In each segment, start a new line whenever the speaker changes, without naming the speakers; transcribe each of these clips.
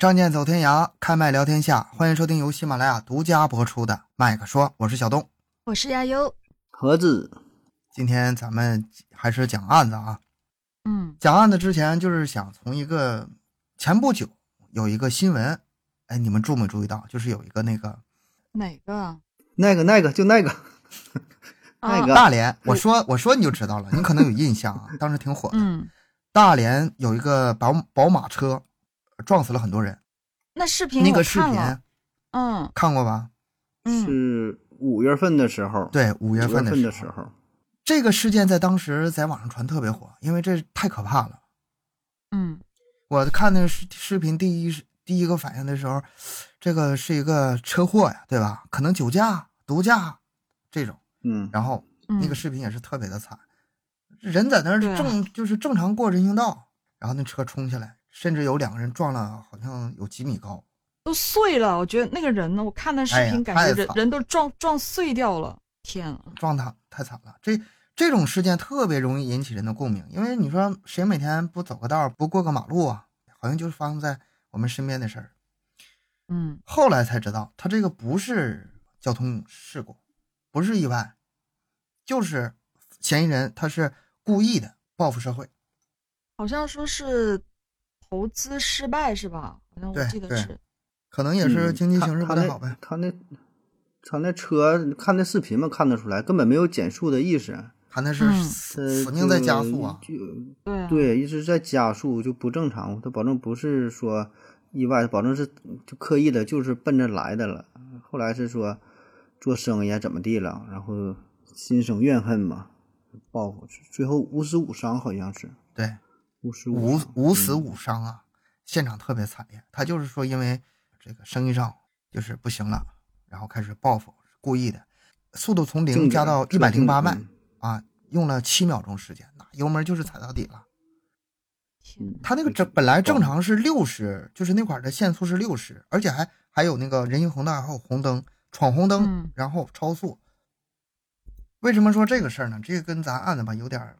仗剑走天涯，开麦聊天下。欢迎收听由喜马拉雅独家播出的《麦克说》，我是小东，
我是亚优。
盒子，
今天咱们还是讲案子啊。
嗯，
讲案子之前，就是想从一个前不久有一个新闻，哎，你们注没注意到？就是有一个那个
哪个？
那个那个就那个 那个
大连，我说我说你就知道了，你可能有印象啊，当时挺火的。
嗯，
大连有一个宝宝马车撞死了很多人，
那视频
那个视频
嗯
看过吧？
嗯，
是五月份的时候，
对，五
五
月份
的时候，
这个事件在当时在网上传特别火，因为这太可怕了。
嗯
我看那个视视频，第一是第一个反应的时候，这个是一个车祸呀，对吧？可能酒驾、毒驾这种。
嗯，
然后
嗯，
那个视频也是特别的惨，人在那儿正就是正常过人行道，然后那车冲下来，甚至有两个人撞了，好像有几米高。
都碎了。我觉得那个人呢，我看那视频，感觉人、人都撞撞碎掉了。天啊！
撞他太惨了。这这种事件特别容易引起人的共鸣，因为你说谁每天不走个道儿不过个马路啊？好像就是发生在我们身边的事儿。
嗯
后来才知道，他这个不是交通事故，不是意外，就是嫌疑人他是故意的报复社会。
好像说是投资失败是吧？好像我
对对
记得是。
可能也是
嗯
经济形势不太好呗。
他那他那车看那视频嘛，看得出来根本没有减速的意思，
他那是
嗯
死死命在加速啊！
就
对
一直在加速就不正常，他保证不是说意外，保证是就刻意的，就是奔着来的了。后来是说做生意啊怎么地了，然后心生怨恨嘛，报复，最后五死五伤好像是
对，
五死
五
伤
五死
嗯
五伤啊，现场特别惨烈。他就是说，因为这个生意上就是不行了，然后开始报复，故意的，速度从零加到一百零八迈
嗯
啊，用了七秒钟时间，那油门就是踩到底了。
天
他那个
这
正本来正常是六十，就是那块的限速是六十，而且还还有那个人行横道，还有红灯，闯红灯，
嗯
然后超速。为什么说这个事儿呢？这个跟咱案子吧有点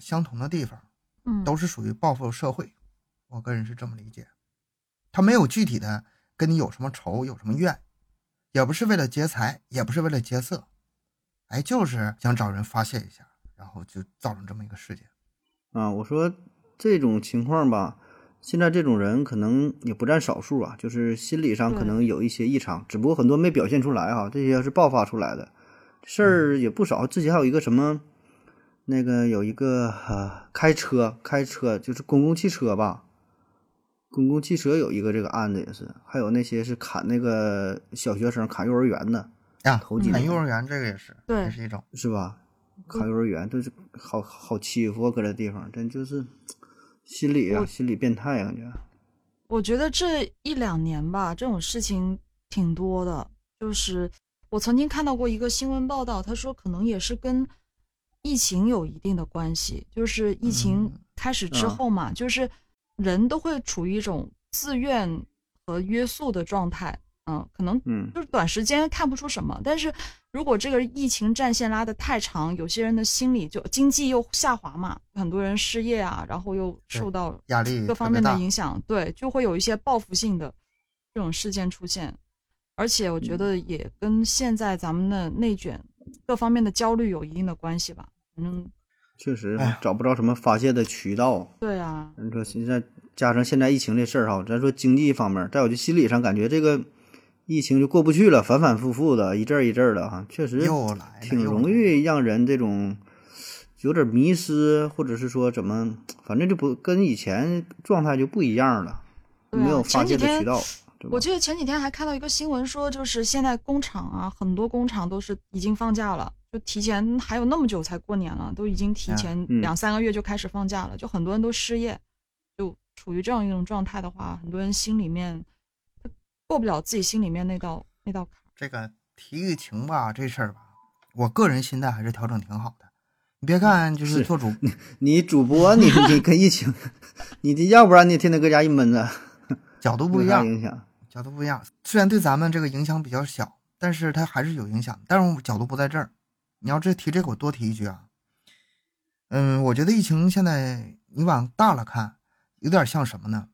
相同的地方，
嗯
都是属于报复社会。我个人是这么理解，他没有具体的跟你有什么仇，有什么怨，也不是为了劫财，也不是为了劫色，哎，就是想找人发泄一下，然后就造成这么一个事件。
啊，我说这种情况吧，现在这种人可能也不占少数啊，就是心理上可能有一些异常，只不过很多没表现出来哈、这些是爆发出来的事儿也不少。之前还有一个什么，那个有一个呃开车开车就是公共汽车吧，公共汽车有一个这个案子也是，还有那些是砍那个小学生砍幼儿园的，
呀，
头几
砍幼儿园这个也是，
对
也是一种。
是吧？砍幼儿园都是好好欺负啊，搁这地方真就是心理啊，心理变态啊，感觉。
我觉得这一两年吧，这种事情挺多的。就是我曾经看到过一个新闻报道，他说可能也是跟疫情有一定的关系。就是疫情
嗯
开始之
啊
后嘛，就是人都会处于一种自愿和约束的状态。嗯，可能
嗯
就是短时间看不出什么，但是如果这个疫情战线拉得太长，有些人的心理就经济又下滑嘛，很多人失业啊，然后又受到
压力
各方面的影响，对，就会有一些报复性的这种事件出现，而且我觉得也跟现在咱们的内卷各方面的焦虑有一定的关系吧。反正
确实找不着什么发泄的渠道。
对啊，
你说现在加上现在疫情这事儿哈，咱说经济方面，再有就心理上感觉这个疫情就过不去了，反反复复的，一阵儿一阵儿的哈，确实挺容易让人这种有点迷失，或者是说怎么，反正就不跟以前状态就不一样了，没有发泄的渠道，
我？记得前几天还看到一个新闻说，就是现在工厂啊，很多工厂都是已经放假了，就提前还有那么久才过年了，都已经提前
嗯
两三个月就开始放假了，就很多人都失业，就处于这样一种状态的话，很多人心里面他过不了自己心里面那道那道坎。
这个提疫情吧，这事儿吧，我个人心态还是调整挺好的。你别看就是
是
做主，
你主播你你跟疫情，你这要不然你天天搁家一闷着，
角度不一样，
影响？
角度不一样。虽然对咱们这个影响比较小，但是它还是有影响。但是我角度不在这儿。你要这提这个，我多提一句啊。嗯，我觉得疫情现在你往大了看，有点像什么呢？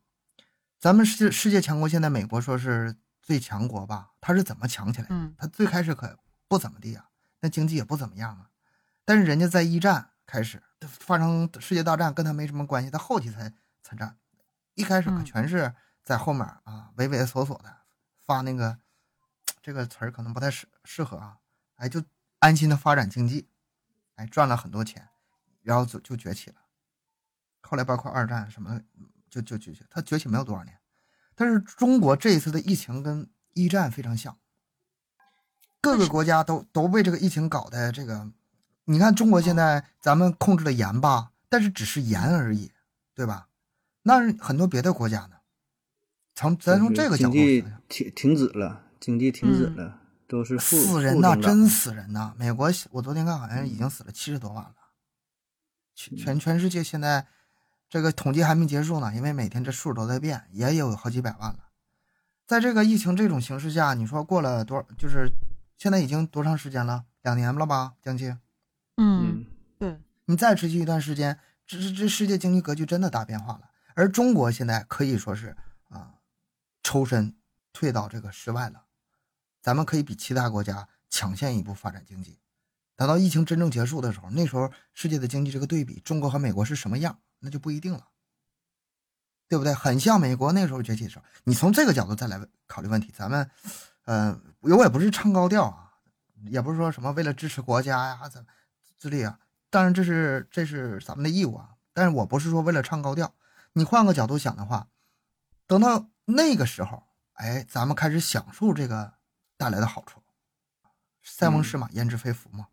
咱们世世界强国，现在美国说是最强国吧？它是怎么强起来的？
嗯
它最开始可不怎么地啊，那经济也不怎么样啊。但是人家在一战开始发生世界大战，跟他没什么关系，他后期才参战。一开始可
嗯
全是在后面啊畏畏缩缩的发那个这个词儿可能不太适适合啊，哎，就安心的发展经济，哎，赚了很多钱，然后就就崛起了。后来包括二战什么的，就就崛起，它崛起没有多少年。但是中国这一次的疫情跟一战非常像，各个国家都都被这个疫情搞的这个，你看中国现在咱们控制的严吧，但是只是严而已，对吧？那很多别的国家呢，从咱从这个角度
停停止了，经济停止
嗯
了，都是
死人呐，真死人呐！美国我昨天看好像已经死了七十多万了，全全全世界现在这个统计还没结束呢，因为每天这数都在变，也有好几百万了。在这个疫情这种形势下，你说过了多少？就是现在已经多长时间了？两年了吧，将近。
嗯，
嗯，
对，
你再持续一段时间，这这这世界经济格局真的大变化了。而中国现在可以说是啊，抽身退到这个室外了。咱们可以比其他国家抢先一步发展经济。等到疫情真正结束的时候，那时候世界的经济这个对比，中国和美国是什么样，那就不一定了，对不对？很像美国那时候崛起的时候。你从这个角度再来考虑问题，咱们，呃，我也不是唱高调啊，也不是说什么为了支持国家呀怎么之类啊。当然这是这是咱们的义务啊，但是我不是说为了唱高调。你换个角度想的话，等到那个时候，哎，咱们开始享受这个带来的好处。塞翁失马，焉知非福嘛。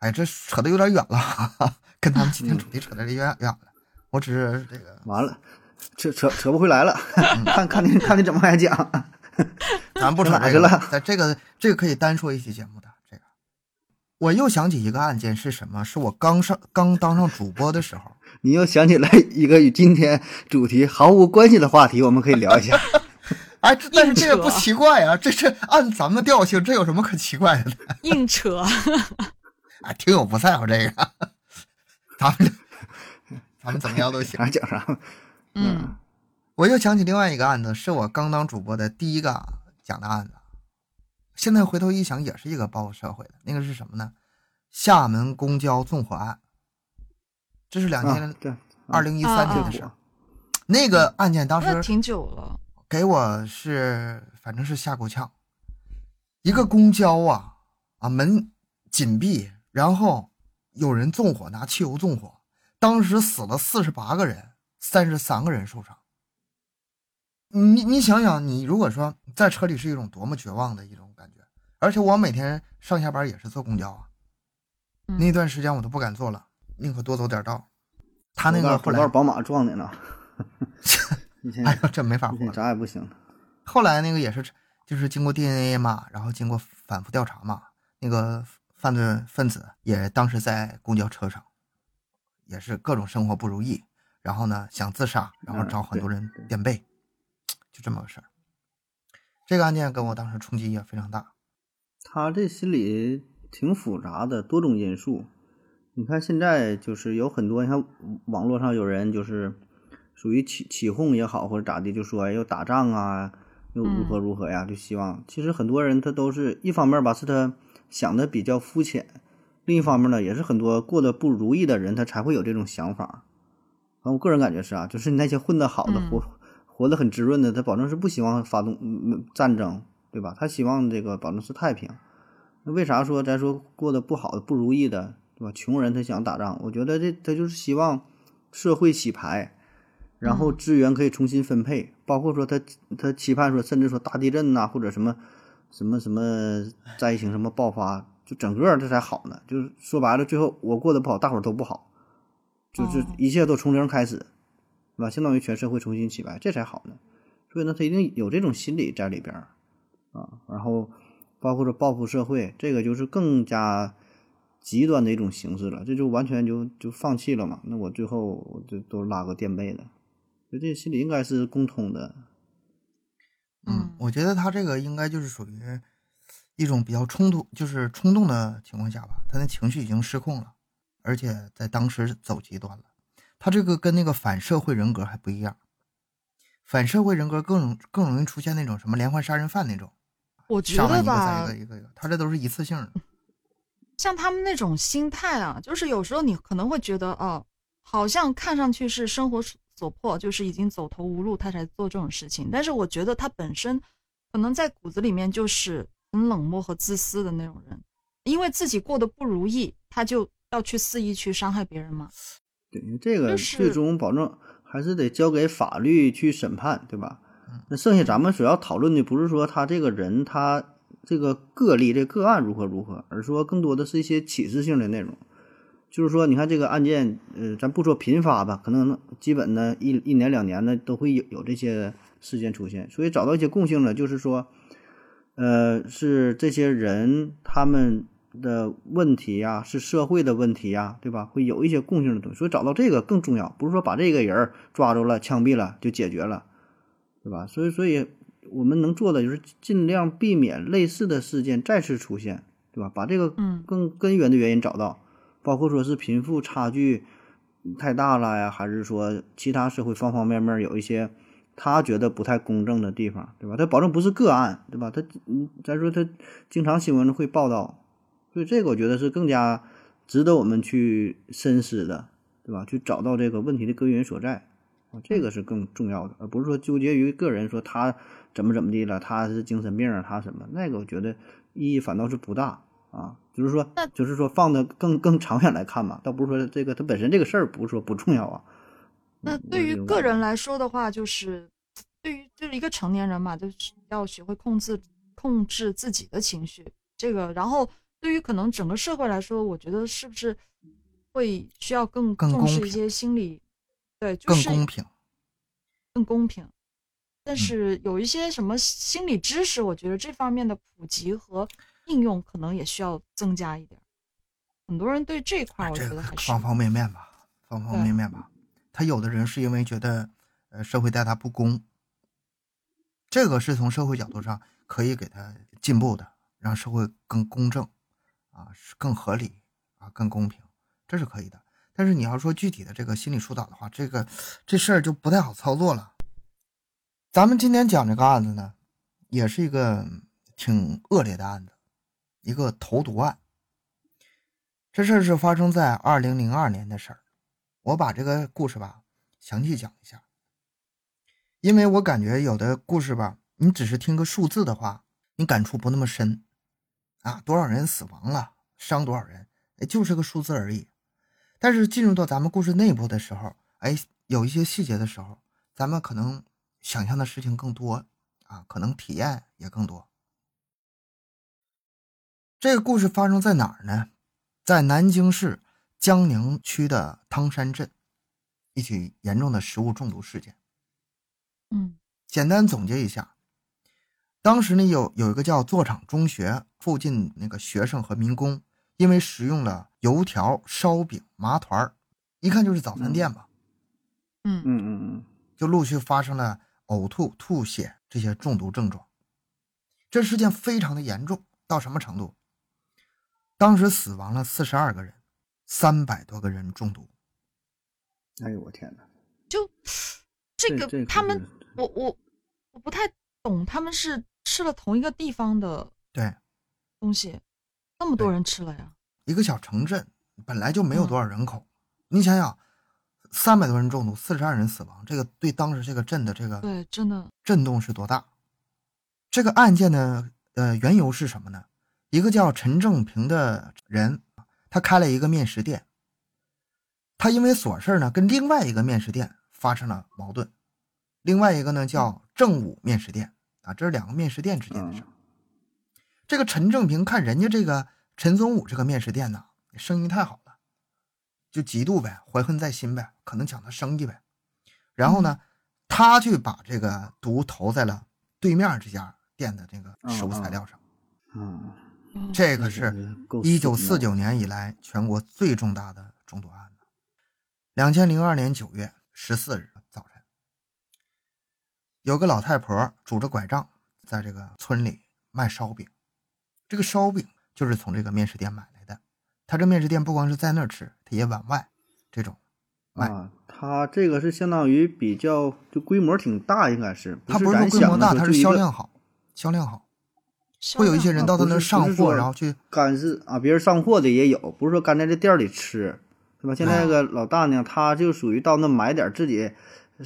哎，这扯得有点远了，哈哈，跟咱们今天主题扯得有点远了。我只是这个，
完了，扯扯扯不回来了，看看你看你怎么还讲，
咱不扯这个
去了
在这个这个可以单说一期节目的这个。我又想起一个案件是什么？是我刚上刚当上主播的时候，
你又想起来一个与今天主题毫无关系的话题，我们可以聊一下。
哎，这但是这个不奇怪啊，这这按咱们调性，这有什么可奇怪的？
硬扯，
哎，听友不在乎这个，咱们咱们怎么样都行。
啥 讲啥，
嗯
我又想起另外一个案子，是我刚当主播的第一个讲的案子。现在回头一想，也是一个报复社会的。那个是什么呢？厦门公交纵火案，这是两
啊
千
对，
二零一三
啊
年的事儿。那个案件当时
挺久了。
给我是反正是吓够呛。一个公交啊啊门紧闭，然后有人纵火，拿汽油纵火，当时死了四十八个人，三十三个人受伤。你你想想，你如果说在车里是一种多么绝望的一种感觉，而且我每天上下班也是坐公交啊，
嗯
那段时间我都不敢坐了，宁可多走点道。他那个后来
宝马撞的呢，你现在
哎呦，这没法活了
你现在。啥也不行。
后来那个也是，就是经过 DNA 嘛，然后经过反复调查嘛，那个犯罪分子也当时在公交车上，也是各种生活不如意，然后呢想自杀，然后
嗯
找很多人垫背，就这么个事儿。这个案件给我当时冲击也非常大。
他这心里挺复杂的，多种因素。你看现在就是有很多，你看网络上有人就是属于起起哄也好，或者咋的，就说要打仗啊，又如何如何呀，就希望。其实很多人他都是一方面吧，是他想的比较肤浅；另一方面呢，也是很多过得不如意的人，他才会有这种想法。反正我个人感觉是啊，就是那些混得好的、
嗯
活活得很滋润的，他保证是不希望发动战争，对吧？他希望这个保证是太平。那为啥说咱说过得不好的、不如意的，对吧？穷人他想打仗，我觉得这他就是希望社会洗牌，然后资源可以重新分配，包括说他他期盼说，甚至说大地震呐、或者什么什么什么灾情什么爆发，就整个这才好呢。就是说白了，最后我过得不好，大伙儿都不好，就是
哦
一切都从零开始，对吧？相当于全社会重新起白，这才好呢。所以呢，他一定有这种心理在里边儿啊。然后包括说报复社会，这个就是更加极端的一种形式了，这就完全就就放弃了嘛。那我最后我就都拉个垫背的，所以这心理应该是共通的。
嗯
我觉得他这个应该就是属于一种比较冲突，就是冲动的情况下吧，他的情绪已经失控了，而且在当时走极端了。他这个跟那个反社会人格还不一样，反社会人格更容更容易出现那种什么连环杀人犯那种，
我觉得吧
一个，一个一个，他这都是一次性的。
像他们那种心态啊，就是有时候你可能会觉得，哦，好像看上去是生活所迫，就是已经走投无路，他才做这种事情。但是我觉得他本身可能在骨子里面就是很冷漠和自私的那种人，因为自己过得不如意，他就要去肆意去伤害别人嘛。
对，这个最终保证还是得交给法律去审判，对吧
嗯？
那剩下咱们主要讨论的不是说他这个人他这个个例这个案如何如何，而说更多的是一些启示性的内容。就是说，你看这个案件，呃，咱不说频发吧，可能基本呢一一年两年呢都会有有这些事件出现，所以找到一些共性呢，就是说，呃，是这些人他们的问题呀，是社会的问题呀，对吧？会有一些共性的东西，所以找到这个更重要，不是说把这个人儿抓住了、枪毙了就解决了，对吧？所以，所以我们能做的就是尽量避免类似的事件再次出现，对吧？把这个
嗯
更根源的原因找到，包括说是贫富差距太大了呀，还是说其他社会方方面面有一些他觉得不太公正的地方，对吧？他保证不是个案，对吧？他嗯，咱说他经常新闻会报道，所以这个我觉得是更加值得我们去深思的，对吧？去找到这个问题的根源所在，这个是更重要的，而不是说纠结于个人说他怎么怎么地了，他是精神病，他什么那个，我觉得意义反倒是不大啊。就是说
那，
就是说放的更更长远来看嘛，倒不是说这个它本身这个事儿不是说不重要啊。
那
嗯
对于个人来说的话，就是对于就是一个成年人嘛，就是要学会控制控制自己的情绪。这个，然后对于可能整个社会来说，我觉得是不是会需要更
更
重视一些心理，对，就是
更公平。
更公平。
嗯
但是有一些什么心理知识，我觉得这方面的普及和应用可能也需要增加一点。很多人对这块，我
这个
觉得还是
方方面面吧，方方面面吧。他有的人是因为觉得，呃，社会待他不公，这个是从社会角度上可以给他进步的，让社会更公正，啊，是更合理啊，更公平，这是可以的。但是你要说具体的这个心理疏导的话，这个这事儿就不太好操作了。咱们今天讲这个案子呢，也是一个挺恶劣的案子，一个投毒案。这事儿是发生在二零零二年的事儿，我把这个故事吧详细讲一下，因为我感觉有的故事吧，你只是听个数字的话，你感触不那么深，啊，多少人死亡了，伤多少人，哎就是个数字而已。但是进入到咱们故事内部的时候，哎，有一些细节的时候，咱们可能想象的事情更多啊，可能体验也更多。这个故事发生在哪儿呢？在南京市江宁区的汤山镇，一起严重的食物中毒事件。
嗯
简单总结一下，当时呢有有一个叫座场中学附近那个学生和民工，因为食用了油条、烧饼、麻团儿，一看就是早餐店吧，
嗯
嗯嗯嗯，
就陆续发生了呕吐、吐血这些中毒症状。这事件非常的严重，到什么程度？当时死亡了四十二个人，三百多个人中毒。
哎呦我天哪，
就这个他们，我我我不太懂，他们是吃了同一个地方的
对，
东西，那么多人吃了呀？
一个小城镇本来就没有
嗯
多少人口，你想想，三百多人中毒，四十二人死亡，这个对当时这个镇的这个
对，真的，
震动是多大？这个案件的呃缘由是什么呢？一个叫陈正平的人，他开了一个面食店，他因为琐事呢跟另外一个面食店发生了矛盾，另外一个呢叫正武面食店啊，这是两个面食店之间的事儿。
嗯
这个陈正平看人家这个陈宗武这个面食店呢，生意太好了，就嫉妒呗，怀恨在心呗，可能抢他生意呗。然后呢，他去把这个毒投在了对面这家店的这个食物材料上。
嗯，
哦
这个是
够
一九四九年以来全国最重大的中毒案子。两千零二年九月十四日早晨，有个老太婆拄着拐杖在这个村里卖烧饼。这个烧饼就是从这个面食店买来的。他这面食店不光是在那儿吃，他也往外这种卖
啊，它这个是相当于比较就规模挺大，应该是
它不是说规模大，它是销量好，销量好。会有一些人
啊
到他那儿上货，
说
然后去
干是啊，别人上货的也有，不是说干在这店儿里吃，对吧？现在那个老大呢，他就属于到那买点儿自己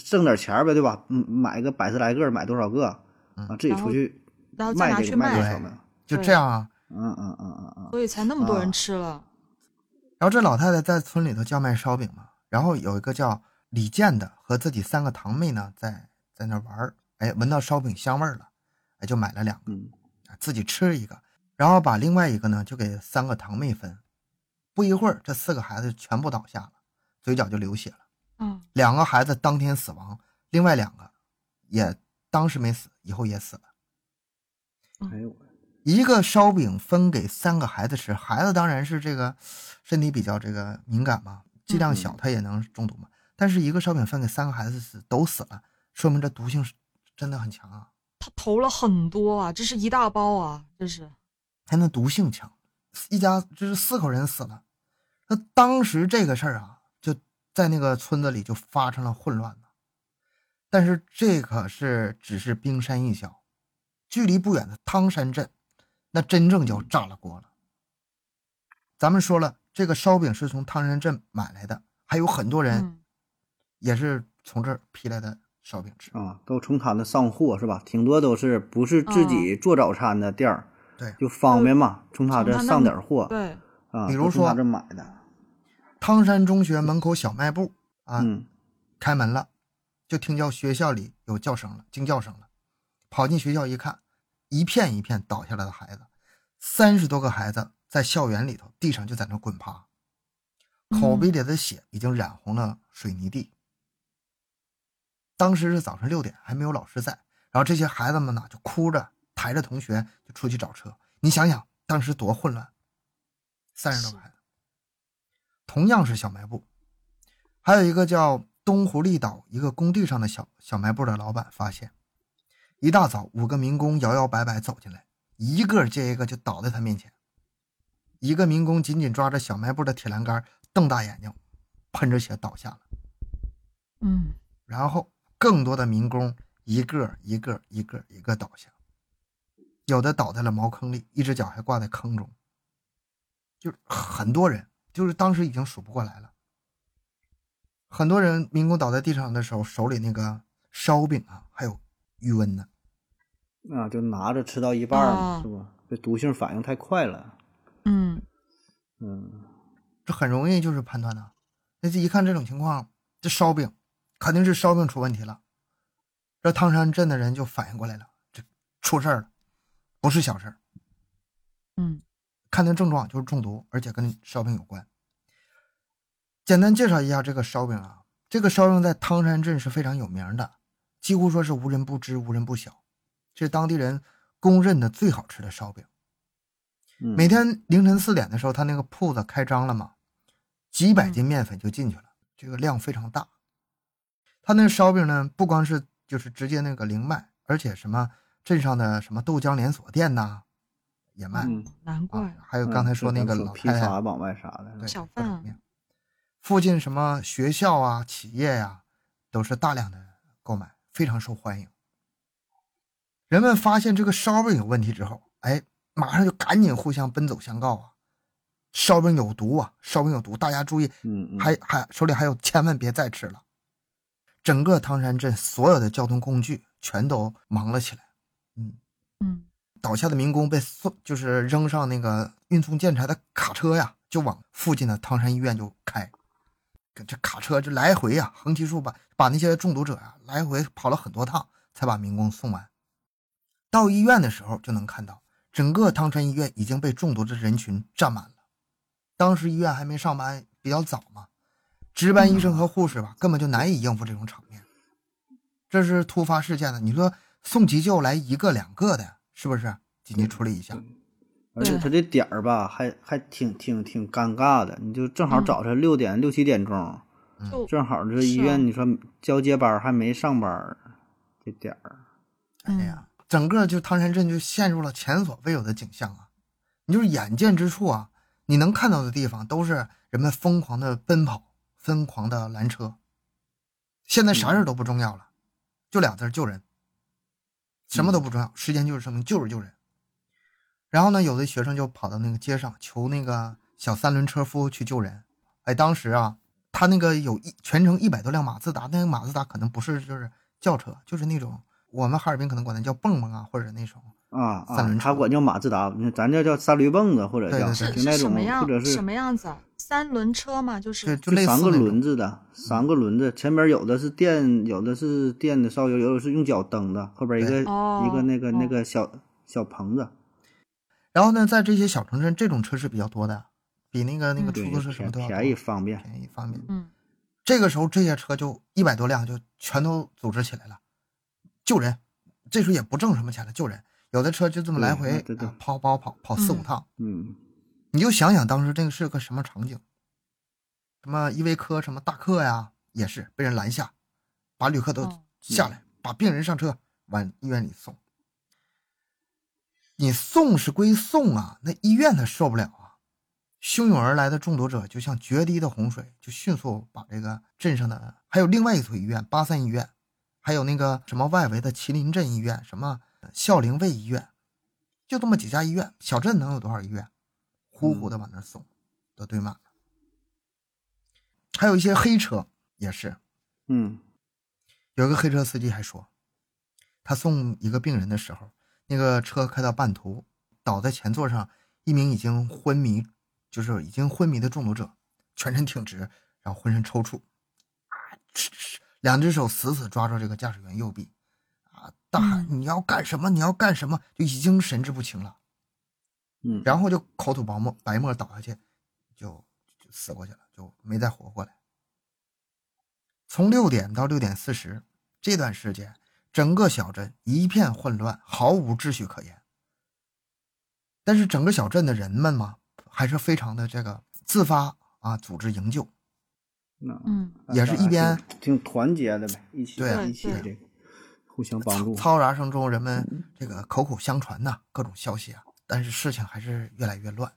挣点钱儿呗，对吧？嗯，买个百十来个，买多少个啊？自己出去卖这个
卖
卖多少呢？
就这样啊。
嗯嗯嗯嗯嗯，
所以才那么多
啊
人吃了。
然后这老太太在村里头叫卖烧饼嘛，然后有一个叫李健的和自己三个堂妹呢，在在那玩儿，哎，闻到烧饼香味儿了，哎，就买了两个，
嗯
自己吃一个，然后把另外一个呢就给三个堂妹分。不一会儿，这四个孩子全部倒下了，嘴角就流血了。
嗯，
两个孩子当天死亡，另外两个也当时没死，以后也死了。
哎呦，
一个烧饼分给三个孩子吃，孩子当然是这个身体比较这个敏感嘛，剂量小，他也能中毒嘛。但是一个烧饼分给三个孩子死都死了，说明这毒性是真的很强啊，
他投了很多啊，这是一大包啊，这是。
他那毒性强，一家就是四口人死了。那当时这个事儿啊，就在那个村子里就发生了混乱了。但是这可是只是冰山一角，距离不远的汤山镇，那真正就炸了锅了。咱们说了，这个烧饼是从汤山镇买来的，还有很多人
嗯，
也是从这儿批来的烧饼吃。
啊，都从他那上货是吧？挺多都是不是自己做早餐的店儿，
对
就方便嘛，从他这上点货
对，
啊，
比如说
他这买的，
汤山中学门口小卖部啊，
嗯
开门了，就听到学校里有叫声了，惊叫声了。跑进学校一看，一片一片倒下来的孩子，三十多个孩子在校园里头，地上就在那滚趴，口鼻里的血已经染红了水泥地。当时是早上六点，还没有老师在，然后这些孩子们呢就哭着抬着同学就出去找车。你想想，当时多混乱，三十多个孩子。同样是小卖部，还有一个叫东湖立岛一个工地上的小小卖部的老板发现，一大早五个民工摇摇摆摆走进来，一个接一个就倒在他面前。一个民工紧紧抓着小卖部的铁栏杆，瞪大眼睛，喷着血倒下了。
嗯，
然后更多的民工一个一个一个一个倒下，有的倒在了茅坑里，一只脚还挂在坑中。就是很多人，就是当时已经数不过来了。很多人民工倒在地上的时候，手里那个烧饼啊，还有余温呢。
啊，就拿着吃到一半儿嘛，
啊
是吧？这毒性反应太快了，
嗯，
嗯
这很容易就是判断的。那这一看这种情况，这烧饼肯定是烧饼出问题了。这汤山镇的人就反应过来了，这出事儿了，不是小事儿。
嗯，
看那症状就是中毒，而且跟烧饼有关。简单介绍一下这个烧饼啊，这个烧饼在汤山镇是非常有名的，几乎说是无人不知、无人不晓，这是当地人公认的最好吃的烧饼。
嗯，
每天凌晨四点的时候，他那个铺子开张了嘛，几百斤面粉就进去了，这个量非常大。他那烧饼呢，不光是就是直接那个零卖，而且什么镇上的什么豆浆连锁店呐也卖、
嗯
难怪
啊，还有刚才说那个老太太
发往外啥的，
对
小贩
附近什么学校啊、企业呀、都是大量的购买，非常受欢迎。人们发现这个烧饼有问题之后，哎，马上就赶紧互相奔走相告啊，烧饼有毒啊，烧饼有毒，大家注意，
嗯嗯，
还还手里还有，千万别再吃了。整个汤山镇所有的交通工具全都忙了起来，嗯，
嗯，
倒下的民工被送，就是扔上那个运送建材的卡车呀，就往附近的汤山医院就开。这卡车这来回呀，横七竖八，把那些中毒者呀来回跑了很多趟，才把民工送完。到医院的时候，就能看到整个汤山医院已经被中毒的人群占满了。当时医院还没上班，比较早嘛，值班医生和护士吧，根本就难以应付这种场面。这是突发事件的，你说送急救来一个两个的，是不是？紧急处理一下，
而且他这点儿吧，还还挺挺挺尴尬的，你就正好
嗯
早晨六点六七点钟，
就
正好这医院你说交接班还没上班，这点儿，
哎呀，整个就汤山镇就陷入了前所未有的景象啊！你就是眼见之处啊，你能看到的地方都是人们疯狂的奔跑、疯狂的拦车，现在啥事儿都不重要了，就俩字儿救人，什么都不重要，时间就是生命，就是救人。然后呢，有的学生就跑到那个街上求那个小三轮车夫去救人。哎，当时啊，他那个有一全程一百多辆马自达，那个马自达可能不是就是轿车，就是那种我们哈尔滨可能管它叫蹦蹦啊，或者那种
啊啊
三轮，车
他管叫马自达，咱这叫三驴蹦子，或者叫
对对
是
就那种
什么样
或者是
什么样子啊？三轮车嘛，就
就是就类似
三个轮子的，三个轮子，前边有的是电，有的是电的烧油，有的是用脚蹬的，后边一个
哦
一个那个那
哦
个小小棚子，
然后呢，在这些小城镇，这种车是比较多的，比那个那个
嗯
出租车什么都要
便宜方便。
便宜方便。
嗯。
这个时候，这些车就一百多辆，就全都组织起来了，救人。这时候也不挣什么钱了，救人。有的车就这么来回跑跑跑跑四五
嗯。
趟，
嗯
你就想想当时这个是个什么场景？什么依维柯什么大客呀，也是被人拦下，把旅客都
哦
下来，把病人上车往医院里送。你送是归送啊，那医院他受不了啊。汹涌而来的中毒者就像决堤的洪水，就迅速把这个镇上的还有另外一所医院八三医院，还有那个什么外围的麒麟镇医院，什么孝陵卫医院，就这么几家医院，小镇能有多少医院？呼呼的往那儿送，都堆满了。还有一些黑车也是，
嗯
有一个黑车司机还说，他送一个病人的时候，那个车开到半途，倒在前座上一名已经昏迷，就是已经昏迷的中毒者，全身挺直，然后浑身抽搐，啊，两只手死死抓住这个驾驶员右臂，啊，大喊：“你要干什么？你要干什么？”就已经神志不清了，
嗯，
然后就口吐白沫，白沫倒下去，就就死过去了，就没再活过来。从六点到六点四十这段时间，整个小镇一片混乱，毫无秩序可言。但是整个小镇的人们嘛，还是非常的这个自发啊，组织营救。
嗯
也是一边
挺挺团结的呗，一起
对啊
一起这个互相帮助。
嘈杂声中，人们这个口口相传呐、各种消息啊，但是事情还是越来越乱。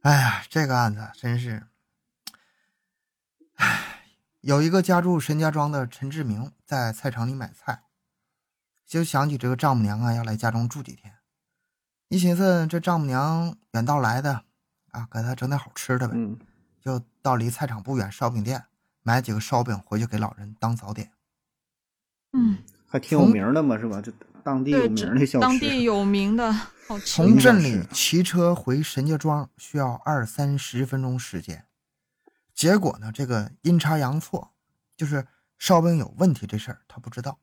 哎呀，这个案子真是，哎，有一个家住陈家庄的陈志明在菜场里买菜，就想起这个丈母娘啊要来家中住几天，一寻思这丈母娘远道来的，啊，给她整点好吃的呗，
嗯
就到离菜场不远烧饼店买几个烧饼回去给老人当早点。
嗯，
还挺有名的嘛，是吧？这当地有，名的小吃，
当地有名的 好吃。
从镇里骑车回沈家庄需要二三十分钟时间，结果呢，这个阴差阳错，就是烧饼有问题这事儿他不知道，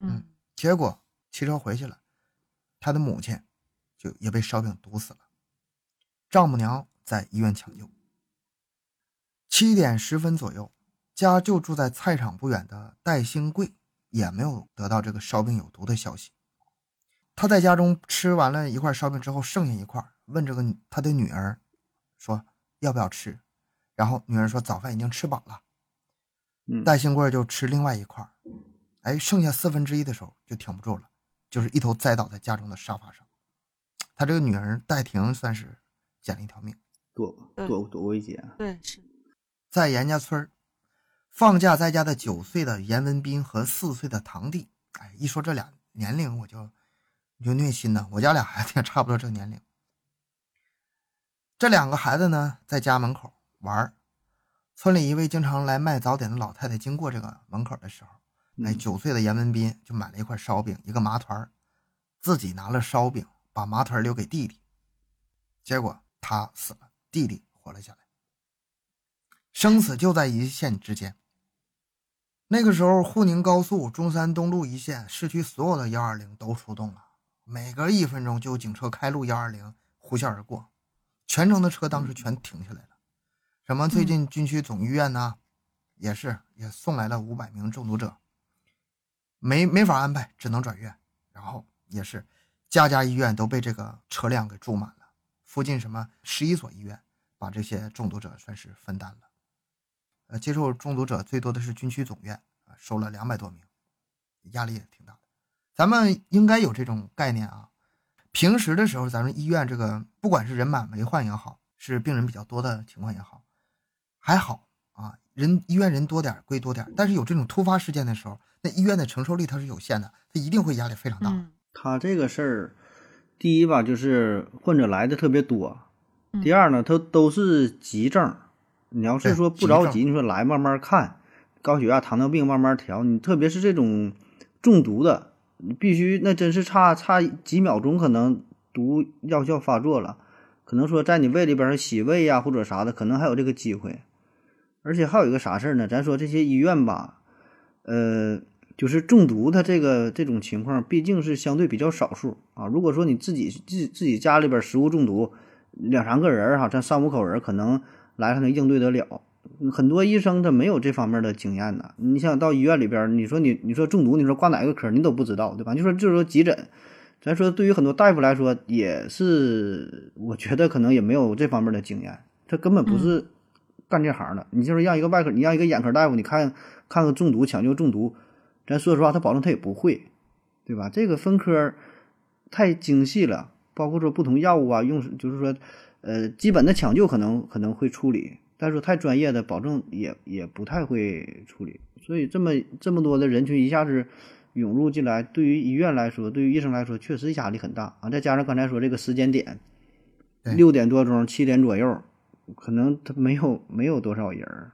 嗯
结果骑车回去了，他的母亲就也被烧饼毒死了，丈母娘在医院抢救。七点十分左右，家就住在菜场不远的戴兴贵也没有得到这个烧饼有毒的消息。他在家中吃完了一块烧饼之后，剩下一块，问这个他的女儿说要不要吃，然后女儿说早饭已经吃饱了。
嗯，
戴兴贵就吃另外一块，哎，剩下四分之一的时候就挺不住了，就是一头栽倒在家中的沙发上。他这个女儿戴婷算是捡了一条命。
躲躲躲过一劫。
对是，
在严家村儿放假在家的九岁的严文斌和四岁的堂弟，哎，一说这俩年龄我就就虐心呐。我家俩孩子也差不多这年龄。这两个孩子呢，在家门口玩儿。村里一位经常来卖早点的老太太经过这个门口的时候，哎，
嗯
九岁的严文斌就买了一块烧饼，一个麻团儿自己拿了烧饼，把麻团儿留给弟弟。结果他死了，弟弟活了下来。生死就在一线之间。那个时候，沪宁高速中山东路一线市区所有的幺二零都出动了，每隔一分钟就有警车开路幺二零呼啸而过，全城的车当时全停下来了。什么最近军区总医院呢，也是也送来了五百名中毒者，没没法安排，只能转院。然后也是家家医院都被这个车辆给住满了，附近什么十一所医院把这些中毒者算是分担了。呃，接受中毒者最多的是军区总院啊，收了两百多名，压力也挺大的。咱们应该有这种概念啊。平时的时候，咱们医院这个不管是人满为患也好，是病人比较多的情况也好，还好啊，人医院人多点儿归多点儿，但是有这种突发事件的时候，那医院的承受力它是有限的，它一定会压力非常大。
嗯
他这个事儿，第一吧，就是患者来的特别多；
嗯
第二呢，他都是急症。你要是说不着
急
急，你说来慢慢看，高血压、糖尿病慢慢调。你特别是这种中毒的，你必须那真是差差几秒钟，可能毒药效发作了，可能说在你胃里边洗胃呀、或者啥的，可能还有这个机会。而且还有一个啥事儿呢？咱说这些医院吧，呃，就是中毒，它这个这种情况毕竟是相对比较少数啊。如果说你自己自己自己家里边食物中毒，两三个人儿哈，这三五口人儿可能来还能应对得了。很多医生他没有这方面的经验呢。你想到医院里边儿，你说你你说中毒，你说挂哪个科儿你都不知道，对吧？就说就是说急诊，咱说对于很多大夫来说，也是我觉得可能也没有这方面的经验，他根本不是干这行的。你就是让一个外科，你让一个眼科大夫，你看看个中毒抢救中毒，咱说实话，他保证他也不会，对吧？这个分科儿太精细了，包括说不同药物啊，用就是说，呃，基本的抢救可能可能会处理，但是说太专业的，保证也也不太会处理。所以这么这么多的人群一下子涌入进来，对于医院来说，对于医生来说，确实压力很大啊。再加上刚才说这个时间点，六点多钟、七点左右，可能他没有没有多少人儿，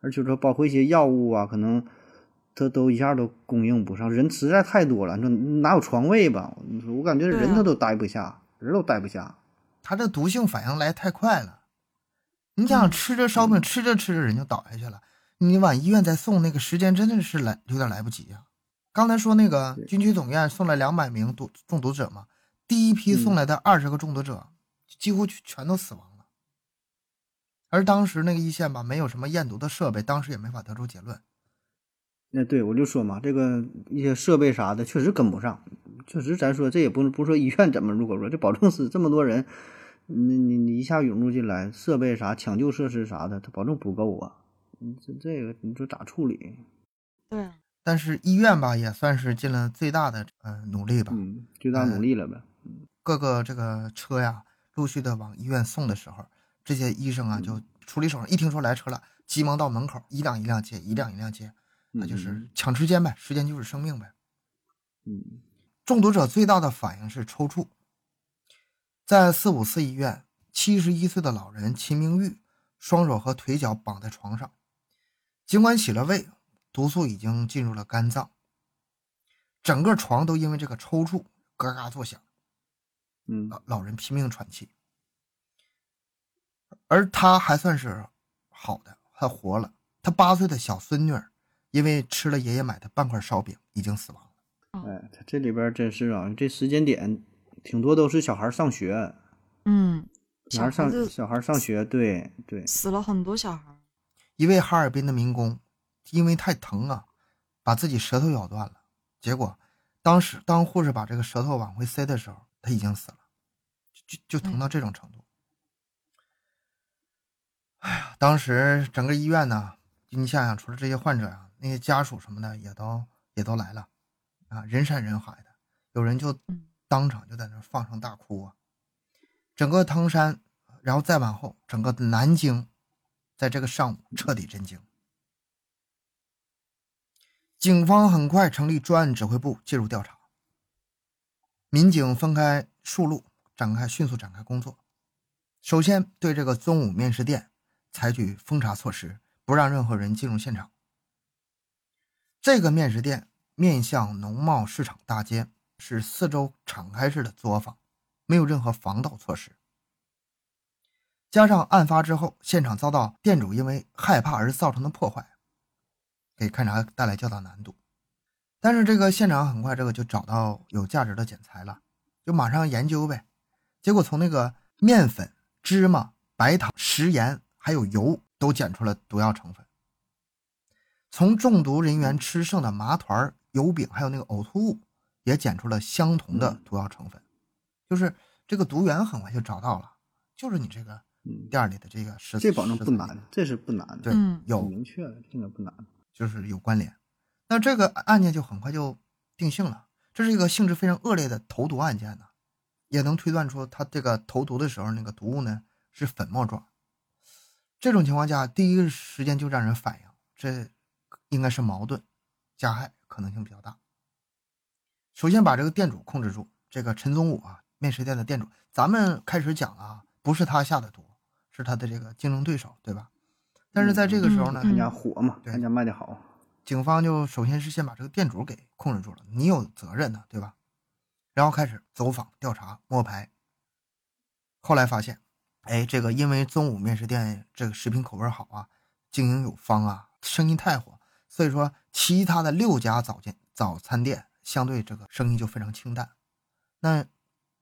而且说包括一些药物啊，可能他都一下都供应不上，人实在太多了。你说哪有床位吧？我感觉人他都待不下，人都待不下。
它这毒性反应来太快了。你想
嗯
吃着烧饼，吃着吃着人就倒下去了，你往医院再送，那个时间真的是来有点来不及呀、刚才说那个军区总院送来两百名毒中毒者嘛，第一批送来的二十个中毒者，几乎全都死亡了。而当时那个一线吧，没有什么验毒的设备，当时也没法得出结论。
那对我就说嘛，这个一些设备啥的确实跟不上，确实咱说这也不是不是说医院怎么如果说这保证是这么多人，你你你一下涌入进来，设备啥抢救设施啥的，它保证不够啊。你这这个你说咋处理？
对啊，
但是医院吧，也算是尽了最大的呃努力吧。
嗯，最大努力了呗。
各个这个车呀，陆续的往医院送的时候，这些医生啊就处理手上一听说来车了，急忙到门口一辆一辆接，一辆一辆接，那就是抢时间呗，时间就是生命呗。
嗯
中毒者最大的反应是抽搐。在四五四医院，七十一岁的老人秦明玉，双手和腿脚绑在床上，尽管洗了胃，毒素已经进入了肝脏，整个床都因为这个抽搐咯嘎作响。
嗯
老老人拼命喘气，而他还算是好的，还活了。他八岁的小孙女儿，因为吃了爷爷买的半块烧饼，已经死亡了。
哎，它这里边真是啊，这时间点挺多都是小孩上学，
嗯，
小孩上
小孩子
小孩上学，对对，
死了很多小孩。
一位哈尔滨的民工，因为太疼啊，把自己舌头咬断了。结果，当时当护士把这个舌头往回塞的时候，他已经死了，就就就疼到这种程度。哎呀，当时整个医院呢，你想想，除了这些患者呀、那些家属什么的也都也都来了，啊，人山人海的，有人就
嗯
当场就在那放声大哭啊。整个汤山，然后再往后，整个南京，在这个上午彻底震惊。警方很快成立专案指挥部介入调查，民警分开数路展开迅速展开工作。首先对这个宗武面食店采取封查措施，不让任何人进入现场。这个面食店面向农贸市场大街，是四周敞开式的作坊，没有任何防盗措施。加上案发之后，现场遭到店主因为害怕而造成的破坏，给勘查带来较大难度。但是这个现场很快这个就找到有价值的检材了，就马上研究呗。结果从那个面粉、芝麻、白糖、食盐还有油都检出了毒药成分。从中毒人员吃剩的麻团、油饼还有那个呕吐物也检出了相同的毒药成分，就是这个毒源很快就找到了，就是你这个
嗯，
店里的这个食
这保证不难，这是不难的，
对，
嗯
有
明确的，这个不难。
就是有关联。那这个案件就很快就定性了，这是一个性质非常恶劣的投毒案件呢，也能推断出他这个投毒的时候那个毒物呢是粉末状。这种情况下，第一个时间就让人反应，这应该是矛盾，加害可能性比较大。首先把这个店主控制住，这个陈宗武啊，面食店的店主，咱们开始讲了啊，不是他下的毒，是他的这个竞争对手，对吧？但是在这个时候呢，
嗯
他家火嘛，
对
他家卖的好，
警方就首先是先把这个店主给控制住了，你有责任的，对吧？然后开始走访调查摸排。后来发现，哎，这个因为中午面食店这个食品口味好啊，经营有方啊，生意太火，所以说其他的六家早间早餐店相对这个生意就非常清淡，那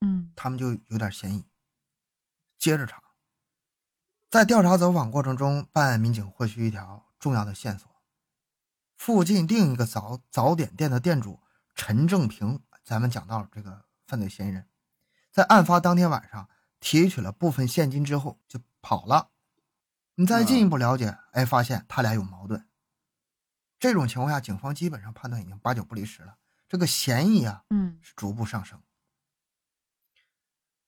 嗯
他们就有点嫌疑。接着查，在调查走访过程中，办案民警获取一条重要的线索：附近另一个早早点店的店主陈正平，咱们讲到了这个犯罪嫌疑人，在案发当天晚上提取了部分现金之后就跑了。你再进一步了解，哎，发现他俩有矛盾。这种情况下，警方基本上判断已经八九不离十了，这个嫌疑啊
嗯
是逐步上升。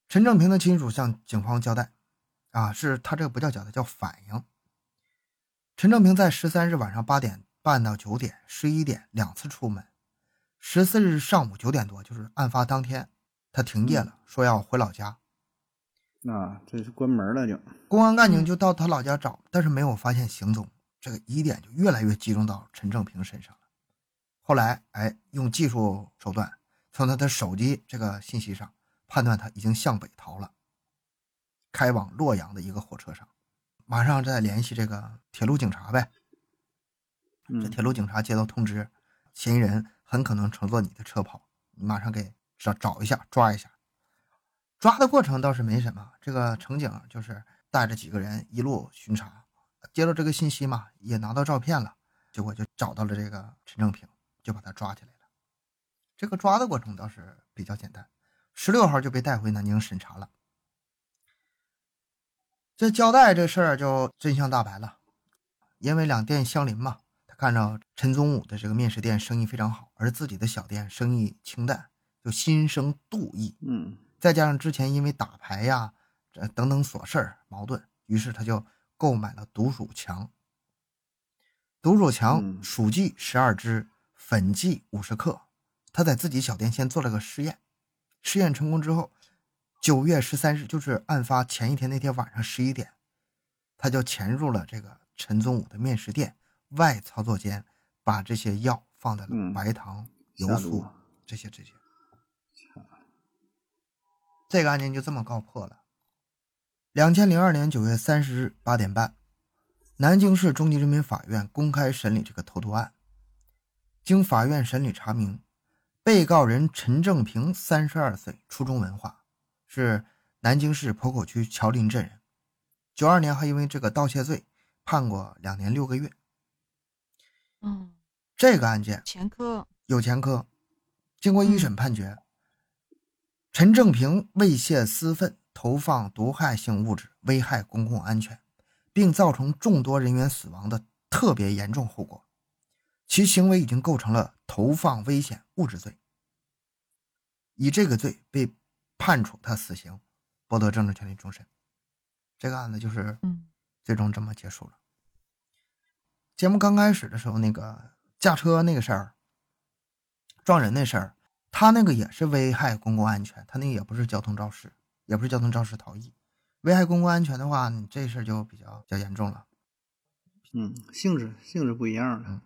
陈正平的亲属向警方交代，啊，是他这个不叫交代，叫反应。陈正平在十三日晚上八点半到九点、十一点两次出门。十四日上午九点多，就是案发当天，他停业了，说要回老家。
啊，这是关门了就，
公安干警就到他老家找，但是没有发现行踪，这个疑点就越来越集中到陈正平身上了。后来，哎，用技术手段，从他的手机这个信息上判断他已经向北逃了，开往洛阳的一个火车上，马上再联系这个铁路警察呗。这
嗯
铁路警察接到通知，嫌疑人很可能乘坐你的车跑，你马上给找找一下，抓一下。抓的过程倒是没什么，这个乘警就是带着几个人一路巡查，接到这个信息嘛，也拿到照片了，结果就找到了这个陈正平，就把他抓起来了。这个抓的过程倒是比较简单，十六号就被带回南京审查了。这交代这事儿就真相大白了，因为两店相邻嘛，他看着陈宗武的这个面食店生意非常好，而自己的小店生意清淡，就心生妒意。
嗯
再加上之前因为打牌呀、这等等琐事儿矛盾，于是他就购买了毒鼠强。毒鼠强
嗯
鼠剂十二支，粉剂五十克。他在自己小店先做了个试验，试验成功之后，九月十三日，就是案发前一天那天晚上十一点，他就潜入了这个陈宗武的面食店外操作间，把这些药放在了
嗯
白糖、油
下
酥这些这些。这个案件就这么告破了。两千零二年九月三十日八点半，南京市中级人民法院公开审理这个投毒案。经法院审理查明，被告人陈正平三十二岁，初中文化，是南京市浦口区桥林镇人。九二年还因为这个盗窃罪判过两年六个月。
嗯，
这个案件
前科
有前科。经过一审判决，陈正平猥亵私愤，投放毒害性物质，危害公共安全，并造成众多人员死亡的特别严重后果，其行为已经构成了投放危险物质罪，以这个罪被判处他死刑，剥夺政治权利终身。这个案子就是
嗯
最终这么结束了。节目刚开始的时候，那个驾车那个事儿，撞人那事儿，他那个也是危害公共安全，他那个也不是交通肇事，也不是交通肇事逃逸。危害公共安全的话，你这事儿就比较比较严重了。
嗯，性质性质不一样了。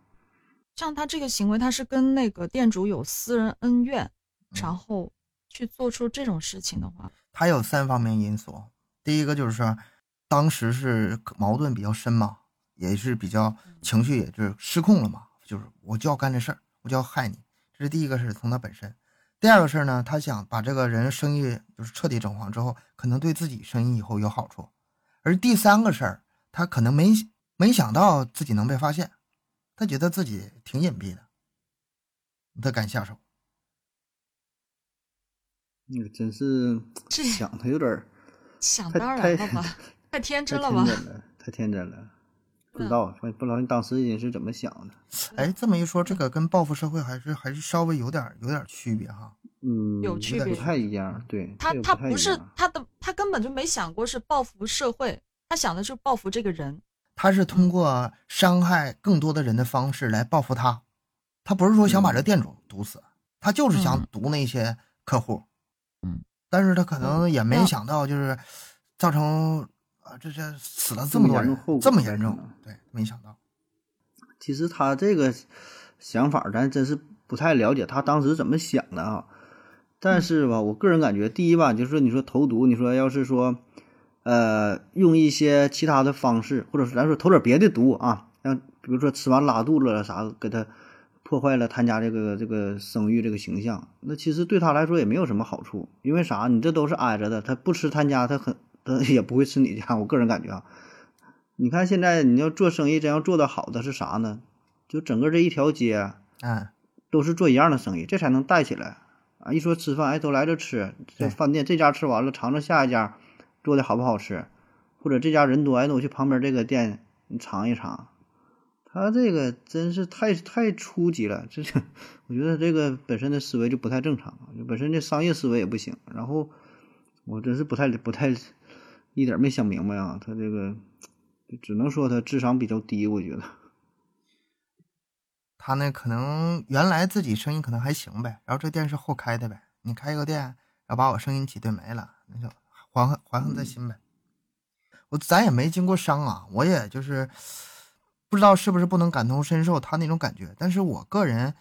像他这个行为，他是跟那个店主有私人恩怨，
嗯
然后去做出这种事情的话，
他有三方面因素，第一个就是说，当时是矛盾比较深嘛，也是比较情绪也是失控了嘛，就是我就要干这事儿，我就要害你，这是第一个事儿，从他本身。第二个事儿呢，他想把这个人生意就是彻底整黄之后，可能对自己生意以后有好处。而第三个事儿，他可能没没想到自己能被发现，他觉得自己挺隐蔽的，他敢下手。
那个真是
这
想的有点儿
想当然了吧，太天真了吧？
天真了，太天真了。不知道，不不知道你当时人是怎么想的。
哎，这么一说，这个跟报复社会还是还是稍微有点有点区别哈。
嗯，
有区
别
不太一样。对，
他他不是他的，他根本就没想过是报复社会，他想的是报复这个人。
他是通过伤害更多的人的方式来报复他，他不是说想把这店主毒死，他就是想毒那些客户。
嗯，
但是他可能也没想到，就是造成啊，这这死了这么多人，这么严重，对，没想到。
其实他这个想法，咱真是不太了解他当时怎么想的啊。但是吧，我个人感觉，第一吧，就是你说投毒，你说要是说。呃，用一些其他的方式，或者是咱说投点别的毒啊，让比如说吃完拉肚子了啥，给他破坏了他家这个这个声誉这个形象，那其实对他来说也没有什么好处，因为啥？你这都是挨着的，他不吃他家，他很他也不会吃你家。我个人感觉啊，你看现在你要做生意，真要做的好的是啥呢？就整个这一条街，
嗯，
都是做一样的生意，这才能带起来啊！一说吃饭，哎，都来这吃，这饭店这家吃完了，尝尝下一家。做的好不好吃，或者这家人多，哎，那我去旁边这个店你尝一尝。他这个真是太太初级了，这我觉得这个本身的思维就不太正常，本身这商业思维也不行。然后我真是不太不太一点没想明白啊，他这个只能说他智商比较低，我觉得。
他那可能原来自己声音可能还行呗，然后这店是后开的呗，你开一个店，然后把我声音挤兑没了，那就。怀恨怀恨在心呗，我咱也没经过伤啊，我也就是不知道是不是不能感同身受他那种感觉，但是我个人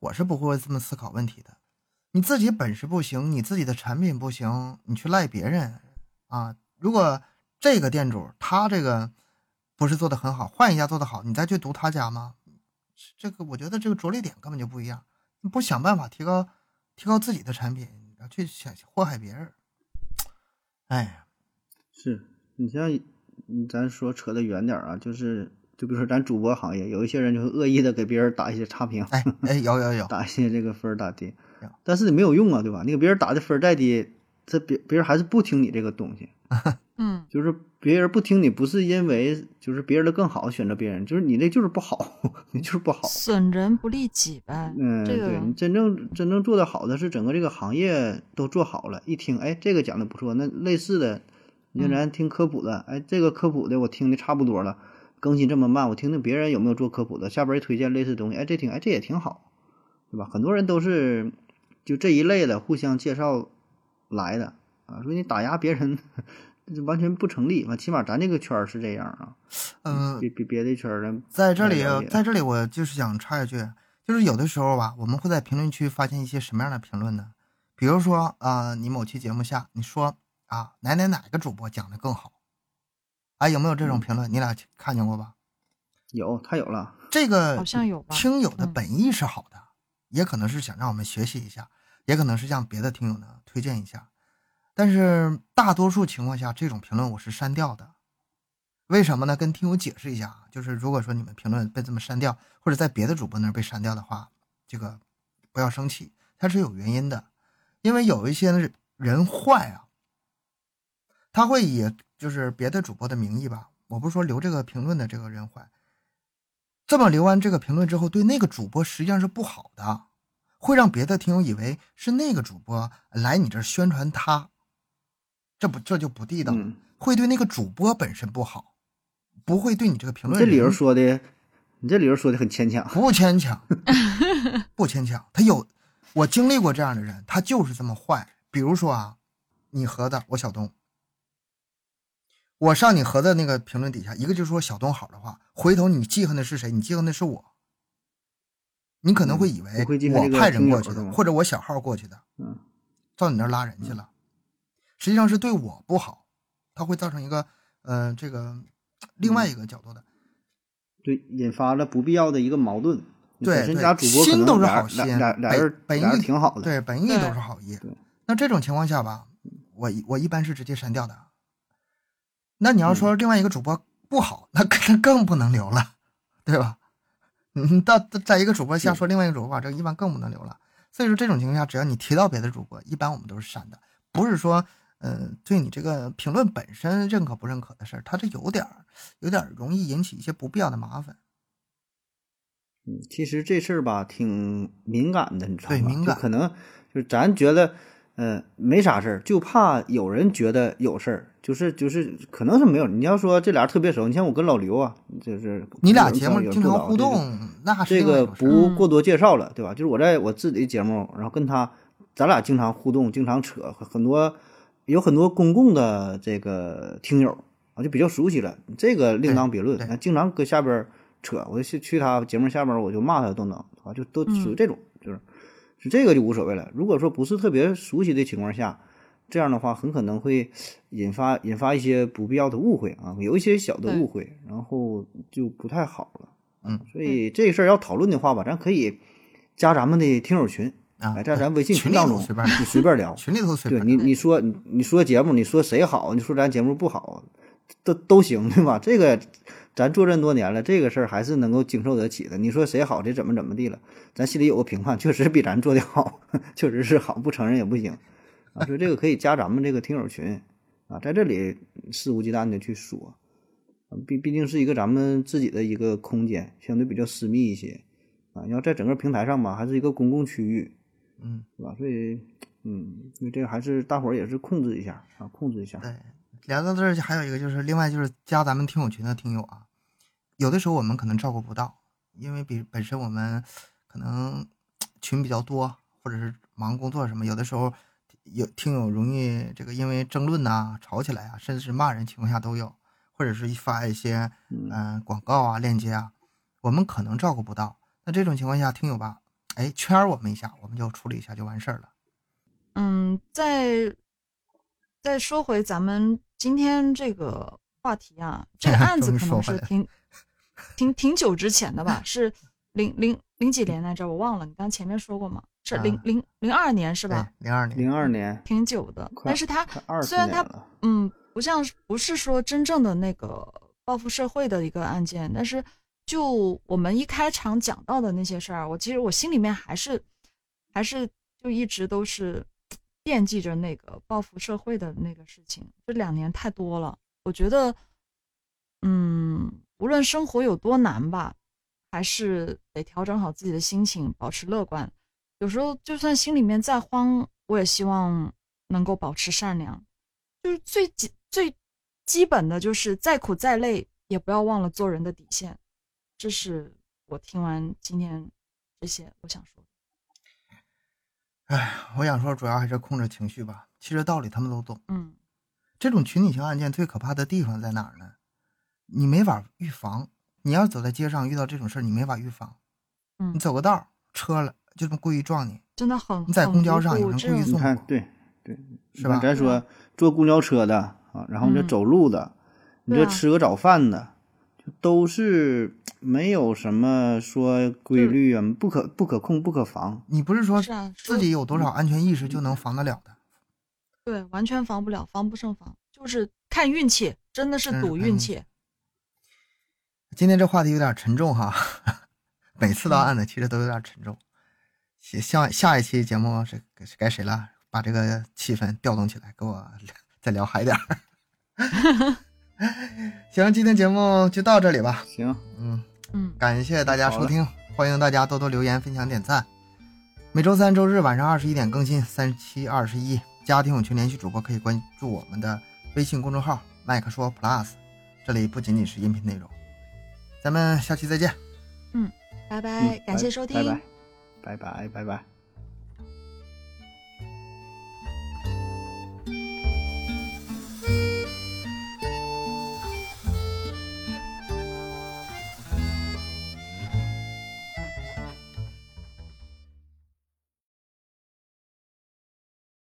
我是不会这么思考问题的。你自己本事不行，你自己的产品不行，你去赖别人啊？如果这个店主他这个不是做的很好，换一家做的好，你再去读他家吗？这个我觉得这个着力点根本就不一样。你不想办法提高提高自己的产品，去想祸害别人。哎呀，
是你像咱说扯得远点啊，就是就比如说咱主播行业，有一些人就会恶意的给别人打一些差评，
哎哎，有有有，
打一些这个分打低，但是你没有用啊，对吧？你给别人打的分再低，这别别人还是不听你这个东西，
嗯，
就是别人不听你，不是因为就是别人的更好选择别人，就是你那就是不好，你就是不好，
损人不利己呗。
嗯，对你真正真正做的好的是整个这个行业都做好了，一听，哎，这个讲的不错，那类似的，你像咱听科普的，哎，这个科普的我听的差不多了，更新这么慢，我听听别人有没有做科普的，下边一推荐类似东西，哎，这挺，哎，这也挺好，对吧？很多人都是就这一类的互相介绍来的啊，说你打压别人。这完全不成立嘛，起码咱这个圈儿是这样啊。
嗯，
比比别的圈儿人
在这里，在这里我就是想插一句，就是有的时候吧，我们会在评论区发现一些什么样的评论呢？比如说啊，你某期节目下你说啊，哪哪哪个主播讲的更好？哎，有没有这种评论？你俩看见过吧？
有，他有了。
这个
好像有吧？
听友的本意是好的，也可能是想让我们学习一下，也可能是向别的听友呢推荐一下。但是大多数情况下，这种评论我是删掉的。为什么呢？跟听友解释一下，就是如果说你们评论被这么删掉，或者在别的主播那儿被删掉的话，这个不要生气，它是有原因的。因为有一些人坏啊，他会以就是别的主播的名义吧，我不是说留这个评论的这个人坏，这么留完这个评论之后，对那个主播实际上是不好的，会让别的听友以为是那个主播来你这儿宣传他。这不这就不地道，会对那个主播本身不好，不会对你这个评论。
这理由说的，你这理由说的很牵强。
不牵强，不牵强。他有，我经历过这样的人，他就是这么坏。比如说啊，你盒子，我小东，我上你盒子那个评论底下，一个就说小东好的话，回头你记恨的是谁？你记恨的是我。你可能会以为我派人过去的，或者我小号过去的，
嗯，
到你那儿拉人去了。实际上是对我不好，它会造成一个，呃，这个另外一个角度的，
对，引发了不必要的一个矛盾。
对，
人家主播
心都是好心，
俩俩人
本意
挺好的，
对，本意都是好意。那这种情况下吧，我我一般是直接删掉的。那你要说另外一个主播不好，那那更不能留了，对吧？你 到在一个主播下说另外一个主播，这一般更不能留了。所以说这种情况下，只要你提到别的主播，一般我们都是删的。不是说，嗯，对你这个评论本身认可不认可的事儿，他这有点儿，有点儿容易引起一些不必要的麻烦。
嗯，其实这事儿吧，挺敏感的，你知道
吗？对，敏感。
可能就是咱觉得，呃，没啥事儿，就怕有人觉得有事儿，就是就是可能是没有。你要说这俩人特别熟，你像我跟老刘啊，就是
你俩节目经常互动，那是
这个不过多介绍了，对吧？就是我在我自己的节目，然后跟他，咱俩经常互动，经常扯，很多有很多公共的这个听友啊，就比较熟悉了，这个另当别论。那经常搁下边扯，我就去去他节目下边，我就骂他都能啊，就都属于
嗯
这种，就是是这个就无所谓了。如果说不是特别熟悉的情况下，这样的话很可能会引发引发一些不必要的误会啊，有一些小的误会，然后就不太好了。
嗯，
所以这事儿要讨论的话吧，咱可以加咱们的听友群，
啊，
哎，在咱微信
群
当中
你随便
就随便聊。
群里头随
对你，你说你你说节目，你说谁好，你说咱节目不好，都都行，对吧？这个咱做这么多年了，这个事儿还是能够经受得起的。你说谁好，这怎么怎么地了，咱心里有个评判，确实比咱做的好，确实是好，不承认也不行啊。所以这个可以加咱们这个听友群啊，在这里肆无忌惮的去说，啊毕毕竟是一个咱们自己的一个空间，相对比较私密一些啊。要在整个平台上吧，还是一个公共区域，
嗯，
是吧？所以，嗯，所以这个还是大伙儿也是控制一下啊，控制一下。
对，聊到这儿还有一个就是，另外就是加咱们听友群的听友啊，有的时候我们可能照顾不到，因为比本身我们可能群比较多，或者是忙工作什么，有的时候有听友容易这个因为争论呐、吵起来啊，甚至是骂人情况下都有，或者是一发一些
嗯
嗯、广告啊、链接啊，我们可能照顾不到。那这种情况下，听友吧，哎，圈儿我们一下，我们就处理一下就完事儿了。
嗯，再再说回咱们今天这个话题啊，这个 案子可能是挺 挺挺久之前的吧，是零零零几年来着，我忘了，你刚前面说过嘛？是零
啊
零零二年是吧？，
零二年，
零二年，
挺久的，但是他虽然他，嗯，不像不是说真正的那个报复社会的一个案件，但是就我们一开场讲到的那些事儿，我其实我心里面还是还是就一直都是惦记着那个报复社会的那个事情。这两年太多了，我觉得，嗯，无论生活有多难吧，还是得调整好自己的心情，保持乐观。有时候就算心里面再慌，我也希望能够保持善良。就是最基最基本的就是再苦再累，也不要忘了做人的底线。这是我听完今天这些我想说的。
哎，我想说，主要还是控制情绪吧。其实道理他们都懂。
嗯
这种群体性案件最可怕的地方在哪儿呢？你没法预防。你要走在街上遇到这种事儿，你没法预防。
嗯
你，走个道儿，车了就这么故意撞你，
真的很
你在公交上有人故意送
你看，对对，
是吧
咱说坐公交车的啊，然后你这
嗯
走路的，你这吃个早饭的，就都是没有什么说规律啊，不可不可控、不可防。
你不是说
是啊，
自己有多少安全意识就能防得了的。
对完全防不了，防不胜防，就是看运气，真的是赌运气。
今天这话题有点沉重哈，每次到案子其实都有点沉重。下下下一期节目是是该谁了？把这个气氛调动起来，给我 再聊嗨点儿。行，今天节目就到这里吧。
行，
嗯，
嗯，
感谢大家收听，欢迎大家多多留言、分享、点赞。每周三、周日晚上二十一点更新，三七二十一。家庭有群联系主播可以关注我们的微信公众号“麦克说 Plus”，这里不仅仅是音频内容。咱们下期再见。
嗯拜拜，
嗯
感谢收听。
拜拜，拜拜，拜拜。